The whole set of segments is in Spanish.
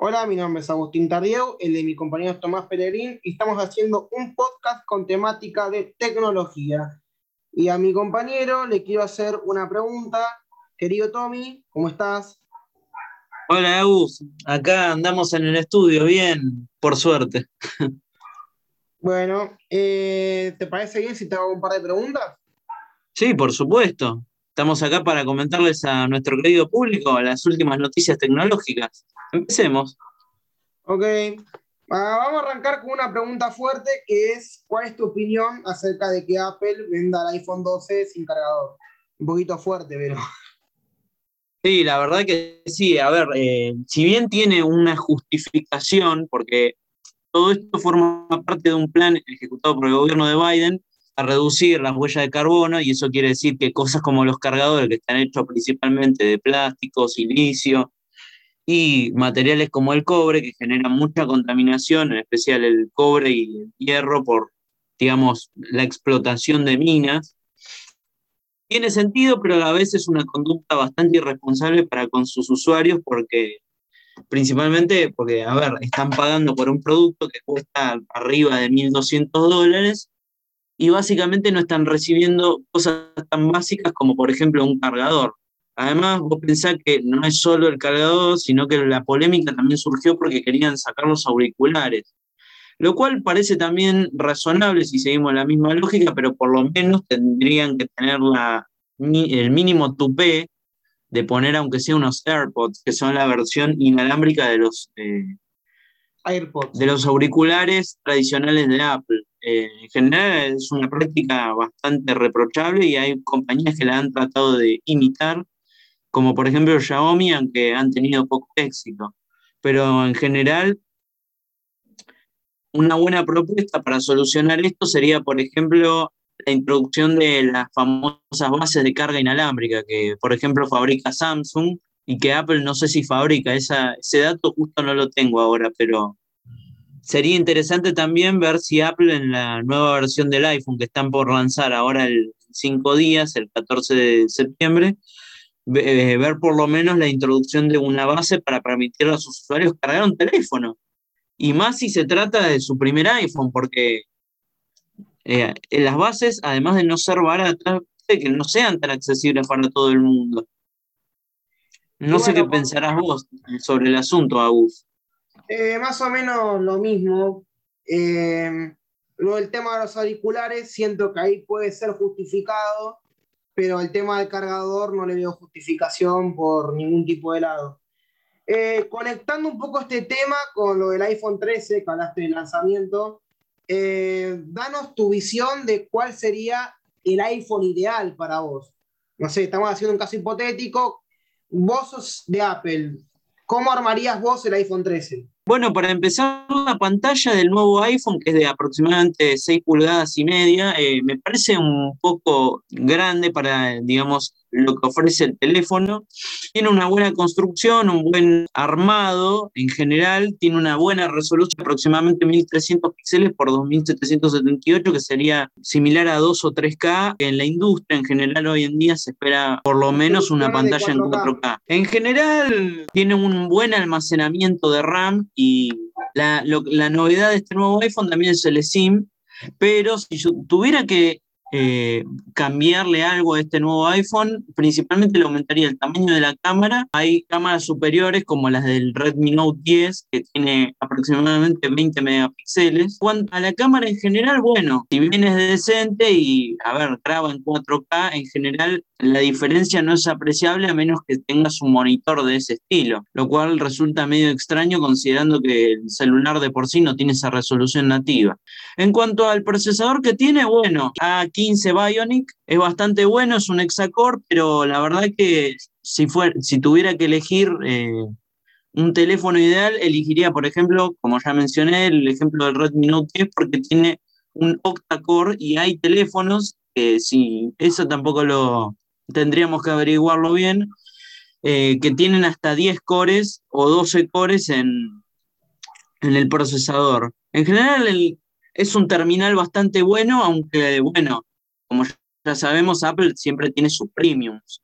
Hola, mi nombre es Agustín Tardío, el de mi compañero Tomás Peregrín, y estamos haciendo un podcast con temática de tecnología. Y a mi compañero le quiero hacer una pregunta. Querido Tommy, ¿cómo estás? Hola, Agus. Acá andamos en el estudio, bien, por suerte. Bueno, eh, ¿te parece bien si te hago un par de preguntas? Sí, por supuesto. Estamos acá para comentarles a nuestro querido público las últimas noticias tecnológicas. Empecemos. Ok, Ah, vamos a arrancar con una pregunta fuerte que es, ¿cuál es tu opinión acerca de que Apple venda el iPhone 12 sin cargador? Un poquito fuerte, pero... Sí, la verdad que sí. A ver, eh, si bien tiene una justificación, porque todo esto forma parte de un plan ejecutado por el gobierno de Biden a reducir las huellas de carbono, y eso quiere decir que cosas como los cargadores, que están hechos principalmente de plástico, silicio y materiales como el cobre, que generan mucha contaminación, en especial el cobre y el hierro, por, digamos, la explotación de minas, tiene sentido, pero a veces es una conducta bastante irresponsable para con sus usuarios porque principalmente porque, a ver, están pagando por un producto que cuesta arriba de 1.200 dólares y básicamente no están recibiendo cosas tan básicas como, por ejemplo, un cargador. Además, vos pensás que no es solo el cargador, sino que la polémica también surgió porque querían sacar los auriculares, lo cual parece también razonable si seguimos la misma lógica, pero por lo menos tendrían que tener la, el mínimo tupé de poner aunque sea unos AirPods, que son la versión inalámbrica de los, eh, De los auriculares tradicionales de Apple. Eh, en general es una práctica bastante reprochable y hay compañías que la han tratado de imitar, como por ejemplo Xiaomi, aunque han tenido poco éxito. Pero en general, una buena propuesta para solucionar esto sería, por ejemplo, la introducción de las famosas bases de carga inalámbrica que, por ejemplo, fabrica Samsung y que Apple no sé si fabrica. Esa, ese dato justo no lo tengo ahora, pero sería interesante también ver si Apple en la nueva versión del iPhone que están por lanzar ahora el 5 días, el 14 de septiembre, eh, ver por lo menos la introducción de una base para permitir a sus usuarios cargar un teléfono. Y más si se trata de su primer iPhone, porque eh, las bases, además de no ser baratas, que no sean tan accesibles para todo el mundo. No sé qué pensarás vos sobre el asunto, Agus. Eh, más o menos lo mismo. Eh, lo del tema de los auriculares, siento que ahí puede ser justificado, pero el tema del cargador no le veo justificación por ningún tipo de lado. conectando un poco este tema con lo del iPhone 13, que hablaste del lanzamiento, eh, danos tu visión de cuál sería el iPhone ideal para vos. No sé, estamos haciendo un caso hipotético. Vos sos de Apple. ¿Cómo armarías vos el iPhone 13? Bueno, para empezar, la pantalla del nuevo iPhone, que es de aproximadamente 6 pulgadas y media, eh, me parece un poco grande para, digamos, lo que ofrece el teléfono. Tiene una buena construcción, un buen armado en general, tiene una buena resolución, aproximadamente 1300 píxeles por 2778, que sería similar a 2 o 3K. En la industria en general hoy en día se espera por lo menos una pantalla en 4K. En general tiene un buen almacenamiento de RAM y la, la novedad de este nuevo iPhone también es el SIM, pero si yo tuviera que eh, cambiarle algo a este nuevo iPhone, principalmente le aumentaría el tamaño de la cámara. Hay cámaras superiores como las del Redmi Note 10, que tiene aproximadamente 20 megapíxeles. Cuanto a la cámara en general, bueno, si bien es decente y, a ver, graba en 4K, en general la diferencia no es apreciable a menos que tengas un monitor de ese estilo, lo cual resulta medio extraño considerando que el celular de por sí no tiene esa resolución nativa. En cuanto al procesador que tiene, bueno, A15 Bionic es bastante bueno, es un hexacore, pero la verdad que si, si tuviera que elegir eh, un teléfono ideal, elegiría, por ejemplo, como ya mencioné, el ejemplo del Redmi Note 10 porque tiene un octa-core y hay teléfonos que si eso tampoco lo, tendríamos que averiguarlo bien, eh, que tienen hasta 10 cores o 12 cores en, en el procesador. En general es un terminal bastante bueno, aunque bueno, como ya sabemos, Apple siempre tiene sus premiums.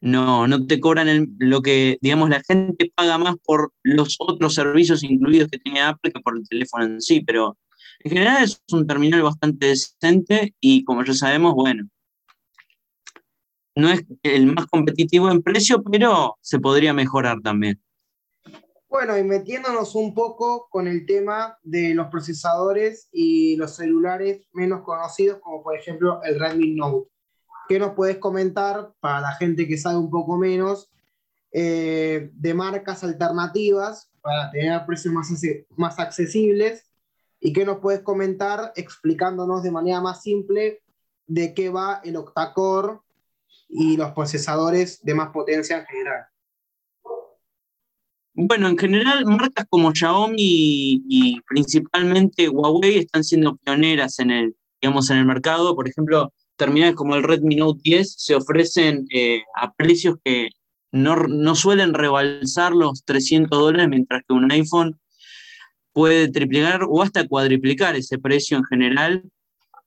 no, no te cobran lo que, digamos, la gente paga más por los otros servicios incluidos que tiene Apple que por el teléfono en sí, pero en general es un terminal bastante decente y como ya sabemos, bueno, no es el más competitivo en precio, pero se podría mejorar también. Bueno, y metiéndonos un poco con el tema de los procesadores y los celulares menos conocidos, como por ejemplo el Redmi Note. ¿Qué nos puedes comentar para la gente que sabe un poco menos eh, de marcas alternativas para tener precios más, más accesibles? ¿Y qué nos puedes comentar explicándonos de manera más simple de qué va el octacore y los procesadores de más potencia en general? Bueno, en general, marcas como Xiaomi y, principalmente Huawei están siendo pioneras en el, digamos, en el mercado. Por ejemplo, terminales como el Redmi Note 10 se ofrecen eh, a precios que no, suelen rebalsar los 300 dólares, mientras que un iPhone puede triplicar o hasta cuadriplicar ese precio en general.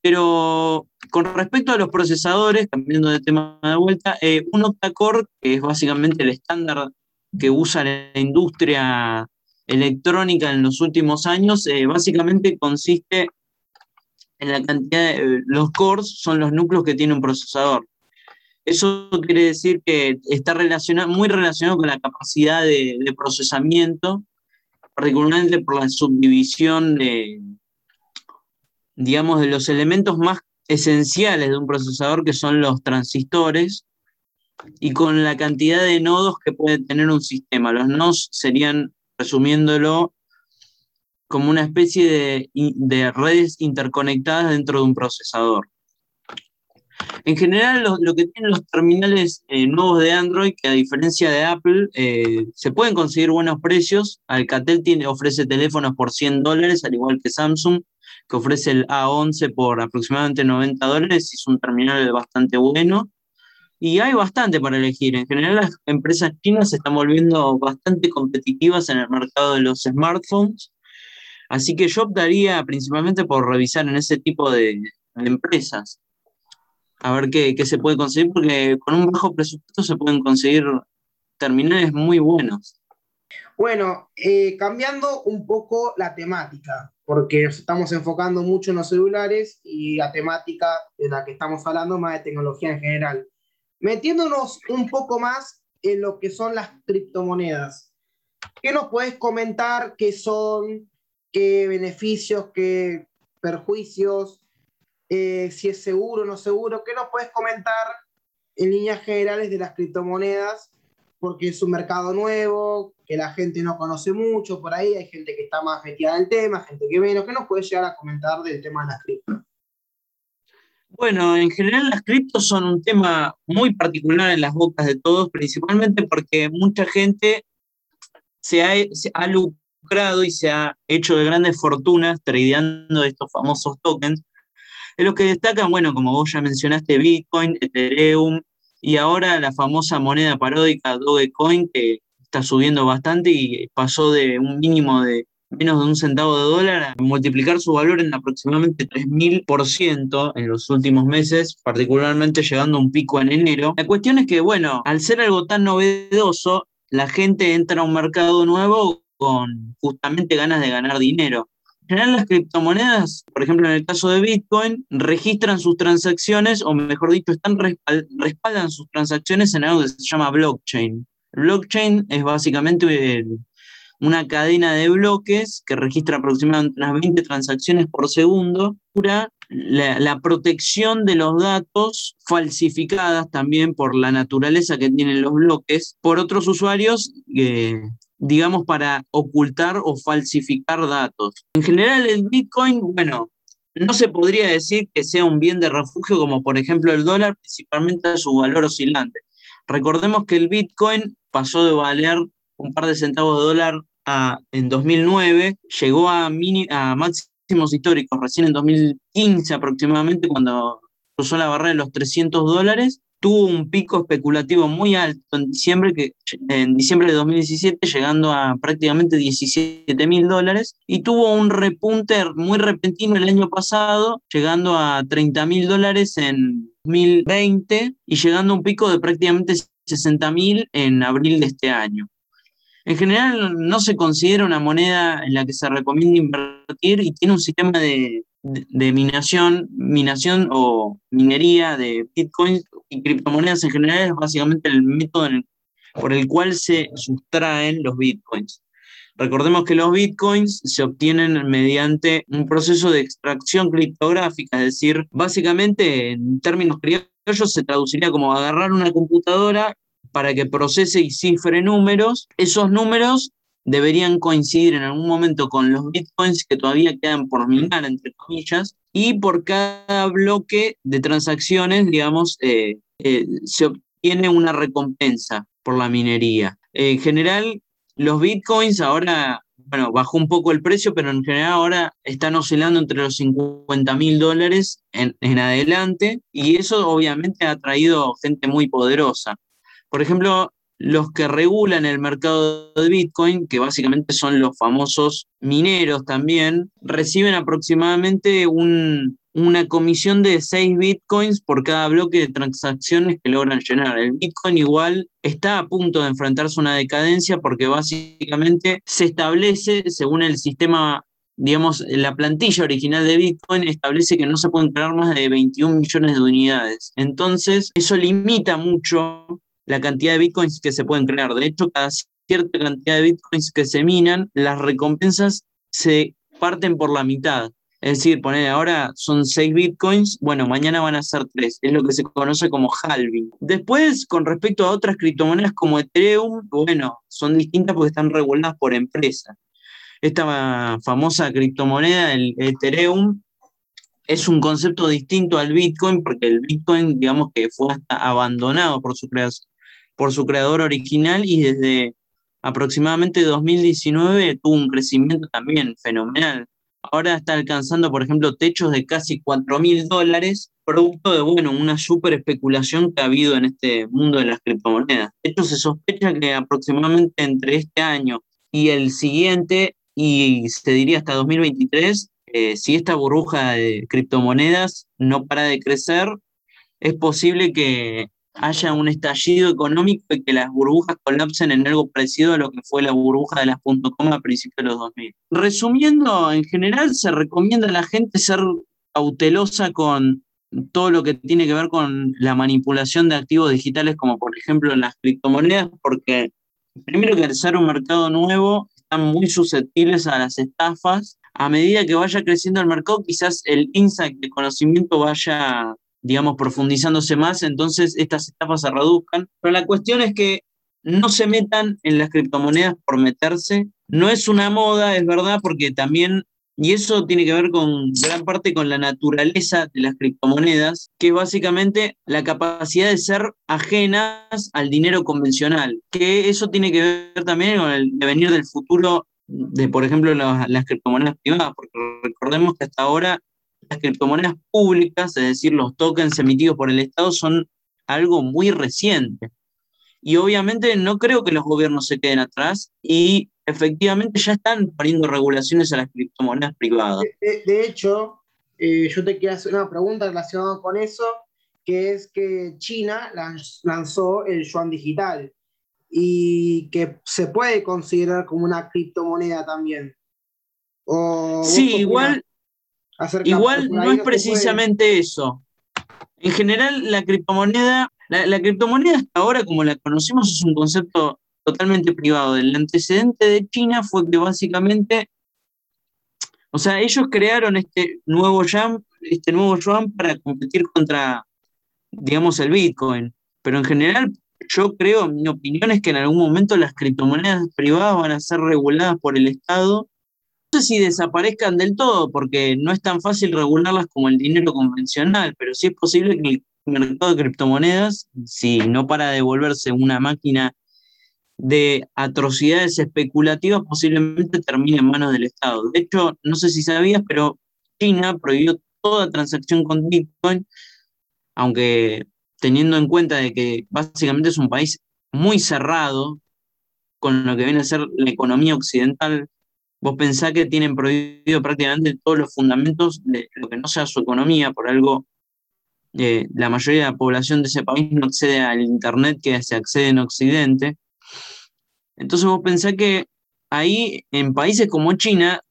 Pero con respecto a los procesadores, cambiando de tema de vuelta, eh, un octa-core, que es básicamente el estándar que usa la industria electrónica en los últimos años, eh, básicamente consiste en la cantidad de, los cores son los núcleos que tiene un procesador. Eso quiere decir que está relacionado, muy relacionado con la capacidad de, procesamiento, particularmente por la subdivisión de, digamos, de los elementos más esenciales de un procesador, que son los transistores, y con la cantidad de nodos que puede tener un sistema. Los nodos serían, resumiéndolo, como una especie de, redes interconectadas dentro de un procesador. En general, lo, que tienen los terminales eh, nuevos de Android, que a diferencia de Apple, eh, se pueden conseguir buenos precios. Alcatel tiene, ofrece teléfonos por 100 dólares, al igual que Samsung, que ofrece el A11 por aproximadamente 90 dólares. Es un terminal bastante bueno. Y hay bastante para elegir. En general, las empresas chinas se están volviendo bastante competitivas en el mercado de los smartphones Así que yo optaría principalmente por revisar en ese tipo de, empresas, a ver qué, se puede conseguir, porque con un bajo presupuesto se pueden conseguir terminales muy buenos. Bueno, eh, cambiando un poco la temática, porque nos estamos enfocando mucho en los celulares y la temática de la que estamos hablando más de tecnología en general. Metiéndonos un poco más en lo que son las criptomonedas. ¿Qué nos puedes comentar qué son, qué beneficios, qué perjuicios, eh, si es seguro o no seguro. ¿Qué nos puedes comentar en líneas generales de las criptomonedas? Porque es un mercado nuevo, que la gente no conoce mucho por ahí, hay gente que está más metida en el tema, gente que menos. ¿Qué nos puedes llegar a comentar del tema de las criptos? Bueno, en general las criptos son un tema muy particular en las bocas de todos, principalmente porque mucha gente se ha, se ha y se ha hecho de grandes fortunas tradeando estos famosos tokens, de los que destacan, bueno, como vos ya mencionaste, Bitcoin, Ethereum y ahora la famosa moneda paródica Dogecoin que está subiendo bastante y pasó de un mínimo de menos de un centavo de dólar a multiplicar su valor en aproximadamente 3.000% en los últimos meses, particularmente llegando a un pico en enero. La cuestión es que, bueno, al ser algo tan novedoso, la gente entra a un mercado nuevo con justamente ganas de ganar dinero. En general, las criptomonedas, por ejemplo, en el caso de Bitcoin, registran sus transacciones, o mejor dicho, están respaldan sus transacciones en algo que se llama blockchain. blockchain es básicamente una cadena de bloques que registra aproximadamente unas 20 transacciones por segundo, la, la, protección de los datos falsificadas también por la naturaleza que tienen los bloques por otros usuarios eh, digamos, para ocultar o falsificar datos. En general, el Bitcoin, bueno, no se podría decir que sea un bien de refugio como por ejemplo el dólar, principalmente a su valor oscilante. Recordemos que el Bitcoin pasó de valer un par de centavos de dólar a, en 2009, llegó a, mini, a máximos históricos recién en 2015 aproximadamente, cuando cruzó la barrera de los 300 dólares, tuvo un pico especulativo muy alto en diciembre, que, en diciembre de 2017, llegando a prácticamente 17 mil dólares, y tuvo un repunte muy repentino el año pasado, llegando a 30 mil dólares en 2020 y llegando a un pico de prácticamente 60.000 en abril de este año. En general no se considera una moneda en la que se recomienda invertir y tiene un sistema de, minación, minación o minería de bitcoins y criptomonedas en general es básicamente el método por el cual se sustraen los bitcoins. Recordemos que los bitcoins se obtienen mediante un proceso de extracción criptográfica, es decir, básicamente en términos criollos se traduciría como agarrar una computadora para que procese y cifre números. Esos números deberían coincidir en algún momento con los bitcoins que todavía quedan por minar, entre comillas, y por cada bloque de transacciones, digamos, eh, eh, se obtiene una recompensa por la minería. En general, los bitcoins ahora, bueno, bajó un poco el precio, pero en general ahora están oscilando entre los 50 mil dólares en, en adelante y eso obviamente ha traído gente muy poderosa. Por ejemplo, los que regulan el mercado de Bitcoin, que básicamente son los famosos mineros también, reciben aproximadamente un, una comisión de 6 bitcoins por cada bloque de transacciones que logran llenar. El bitcoin igual está a punto de enfrentarse a una decadencia porque básicamente se establece, según el sistema, digamos, la plantilla original de bitcoin establece que no se pueden crear más de 21 millones de unidades. Entonces, eso limita mucho la cantidad de bitcoins que se pueden crear. De hecho, cada cierta cantidad de bitcoins que se minan, las recompensas se parten por la mitad. Es decir, poner ahora son 6 bitcoins, bueno, mañana van a ser 3. Es lo que se conoce como halving. Después, con respecto a otras criptomonedas como Ethereum, bueno, son distintas porque están reguladas por empresas. Esta famosa criptomoneda, el Ethereum, es un concepto distinto al Bitcoin porque el Bitcoin, digamos que fue hasta abandonado por su, por su creador original y desde aproximadamente 2019 tuvo un crecimiento también fenomenal ahora está alcanzando, por ejemplo, techos de casi 4 mil dólares, producto de, bueno, una super especulación que ha habido en este mundo de las criptomonedas. De hecho, se sospecha que aproximadamente entre este año y el siguiente, y se diría hasta 2023, eh, si esta burbuja de criptomonedas no para de crecer, es posible que haya un estallido económico y que las burbujas colapsen en algo parecido a lo que fue la burbuja de las .com a principios de los 2000. Resumiendo, en general se recomienda a la gente ser cautelosa con todo lo que tiene que ver con la manipulación de activos digitales, como por ejemplo las criptomonedas, porque primero que al ser un mercado nuevo, están muy susceptibles a las estafas. A medida que vaya creciendo el mercado, quizás el insight de conocimiento vaya digamos, profundizándose más, entonces estas etapas se reduzcan. Pero la cuestión es que no se metan en las criptomonedas por meterse. No es una moda, es verdad, porque también, y eso tiene que ver con gran parte con la naturaleza de las criptomonedas, que es básicamente la capacidad de ser ajenas al dinero convencional, que eso tiene que ver también con el devenir del futuro de, por ejemplo, las, las criptomonedas privadas, porque recordemos que hasta ahora las criptomonedas públicas, es decir, los tokens emitidos por el Estado, son algo muy reciente. Y obviamente no creo que los gobiernos se queden atrás y efectivamente ya están poniendo regulaciones a las criptomonedas privadas. De, hecho, eh, yo te quiero hacer una pregunta relacionada con eso, que es que China lanzó el yuan digital y que se puede considerar como una criptomoneda también. sí, igual, Igual no es precisamente eso. En general, la criptomoneda, la, criptomoneda hasta ahora, como la conocemos, es un concepto totalmente privado. El antecedente de China fue que básicamente, o sea, ellos crearon este nuevo yuan, este nuevo yuan para competir contra, digamos, el Bitcoin. Pero en general, yo creo, mi opinión es que en algún momento las criptomonedas privadas van a ser reguladas por el Estado si desaparezcan del todo, porque no es tan fácil regularlas como el dinero convencional, pero sí es posible que el mercado de criptomonedas, si no para devolverse una máquina de atrocidades especulativas, posiblemente termine en manos del Estado. De hecho, no sé si sabías, pero China prohibió toda transacción con Bitcoin, aunque teniendo en cuenta de que básicamente es un país muy cerrado con lo que viene a ser la economía occidental, Vos pensás que tienen prohibido prácticamente todos los fundamentos de lo que no sea su economía, por algo eh, la mayoría de la población de ese país no accede al Internet que se accede en Occidente. Entonces vos pensás que ahí, en países como China,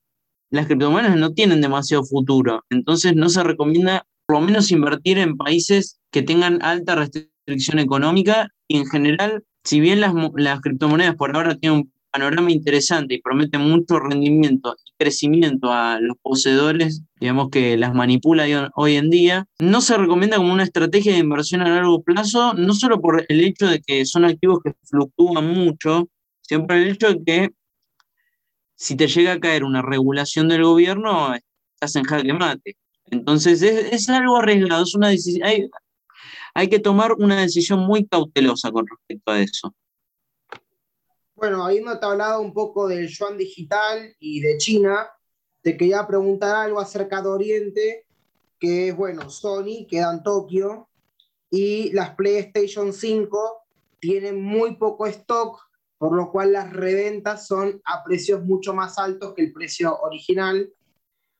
las criptomonedas no tienen demasiado futuro. Entonces no se recomienda por lo menos invertir en países que tengan alta restricción económica y en general, si bien las, las criptomonedas por ahora tienen un panorama interesante y prometen mucho rendimiento y crecimiento a los poseedores, digamos que las manipula hoy en día, no se recomienda como una estrategia de inversión a largo plazo, no solo por el hecho de que son activos que fluctúan mucho, sino por el hecho de que si te llega a caer una regulación del gobierno, estás en jaque mate. Entonces es, algo arriesgado, es una decisión, hay que tomar una decisión muy cautelosa con respecto a eso. Bueno, habiéndote hablado un poco del yuan digital y de China, te quería preguntar algo acerca de Oriente, que es, bueno, Sony queda en Tokio y las PlayStation 5 tienen muy poco stock, por lo cual las reventas son a precios mucho más altos que el precio original.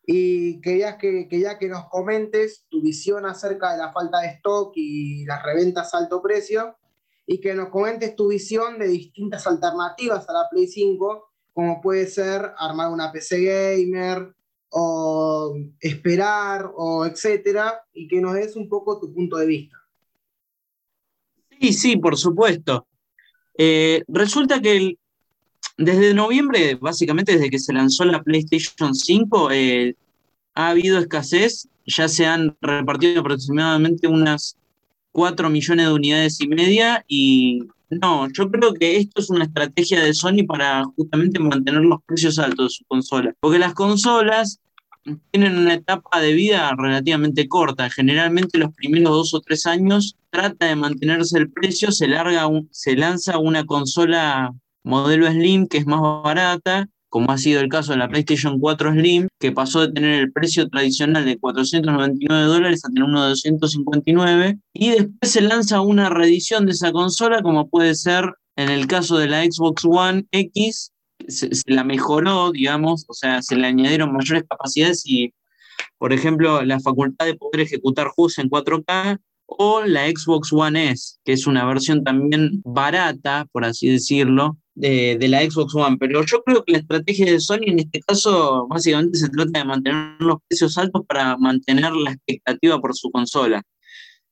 Y querías que, que ya que nos comentes tu visión acerca de la falta de stock y las reventas a alto precio, y que nos comentes tu visión de distintas alternativas a la Play 5, como puede ser armar una PC gamer o esperar o etcétera, y que nos des un poco tu punto de vista. Sí, sí, por supuesto. Eh, resulta que desde noviembre, básicamente desde que se lanzó la PlayStation 5, eh, ha habido escasez, ya se han repartido aproximadamente unas 4 millones de unidades y media y no, yo creo que esto es una estrategia de Sony para justamente mantener los precios altos de su consola, porque las consolas tienen una etapa de vida relativamente corta, generalmente los primeros dos o tres años trata de mantenerse el precio, se, larga se lanza una consola modelo Slim que es más barata como ha sido el caso de la PlayStation 4 Slim, que pasó de tener el precio tradicional de 499 dólares a tener uno de 259, y después se lanza una reedición de esa consola, como puede ser en el caso de la Xbox One X, se, la mejoró, digamos, o sea, se le añadieron mayores capacidades y, por ejemplo, la facultad de poder ejecutar juegos en 4K, o la Xbox One S, que es una versión también barata, por así decirlo, de, la Xbox One, pero yo creo que la estrategia de Sony en este caso básicamente se trata de mantener los precios altos para mantener la expectativa por su consola.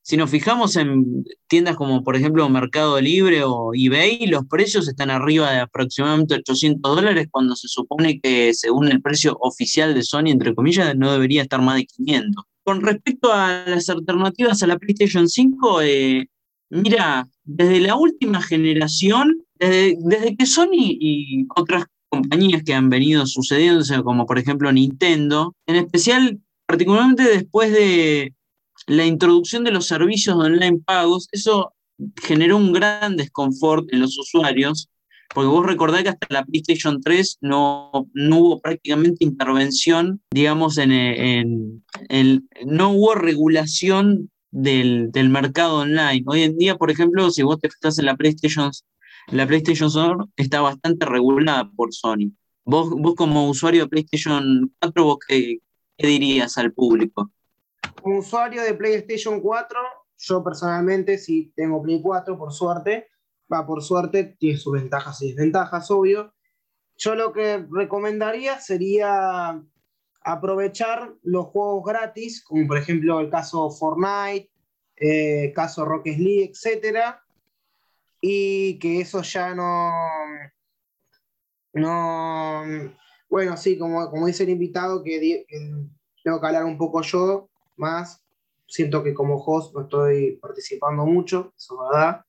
Si nos fijamos en tiendas como por ejemplo Mercado Libre o eBay, los precios están arriba de aproximadamente 800 dólares cuando se supone que según el precio oficial de Sony, entre comillas, no debería estar más de 500. Con respecto a las alternativas a la PlayStation 5, eh, mira, desde la última generación desde, que Sony y otras compañías que han venido sucediéndose, como por ejemplo Nintendo, en especial, particularmente después de la introducción de los servicios de online pagos, eso generó un gran desconfort en los usuarios, porque vos recordás que hasta la PlayStation 3 no, no hubo prácticamente intervención, digamos, en, en, no hubo regulación del, del, mercado online. Hoy en día, por ejemplo, si vos te fijas en la PlayStation la PlayStation Store está bastante regulada por Sony. Vos, vos como usuario de PlayStation 4, ¿vos qué, dirías al público? Como usuario de PlayStation 4, yo personalmente sí tengo Play 4, por suerte. Va, por suerte, tiene sus ventajas y desventajas, obvio. Yo lo que recomendaría sería aprovechar los juegos gratis, como por ejemplo el caso Fortnite, eh, caso Rocket League, etcétera, y que eso ya no, no, bueno, sí, como, como dice el invitado, que, tengo que hablar un poco yo más, siento que como host no estoy participando mucho, eso es verdad,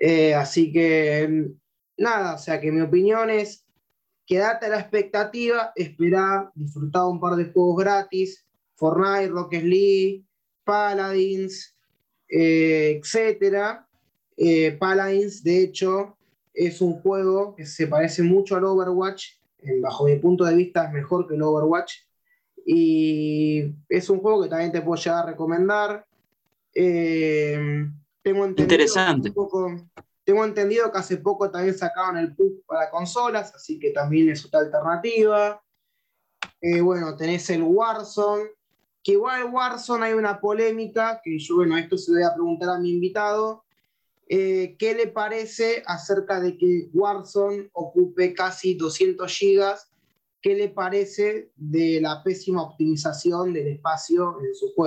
eh, así que nada, o sea que mi opinión es quedarte a la expectativa, esperar, disfrutar un par de juegos gratis, Fortnite, Rocket League, Paladins, eh, etcétera, eh, Paladins, de hecho, es un juego que se parece mucho al Overwatch. bajo mi punto de vista es mejor que el Overwatch. Y es un juego que también te puedo llegar a recomendar. Eh, tengo entendido Interesante. tengo entendido que hace poco también sacaron el PUC para consolas, así que también es otra alternativa. Eh, bueno, tenés el Warzone, que igual Warzone hay una polémica, que yo, bueno, esto se lo voy a preguntar a mi invitado, eh, ¿qué le parece acerca de que Warzone ocupe casi 200 gigas? ¿Qué le parece de la pésima optimización del espacio en su juego?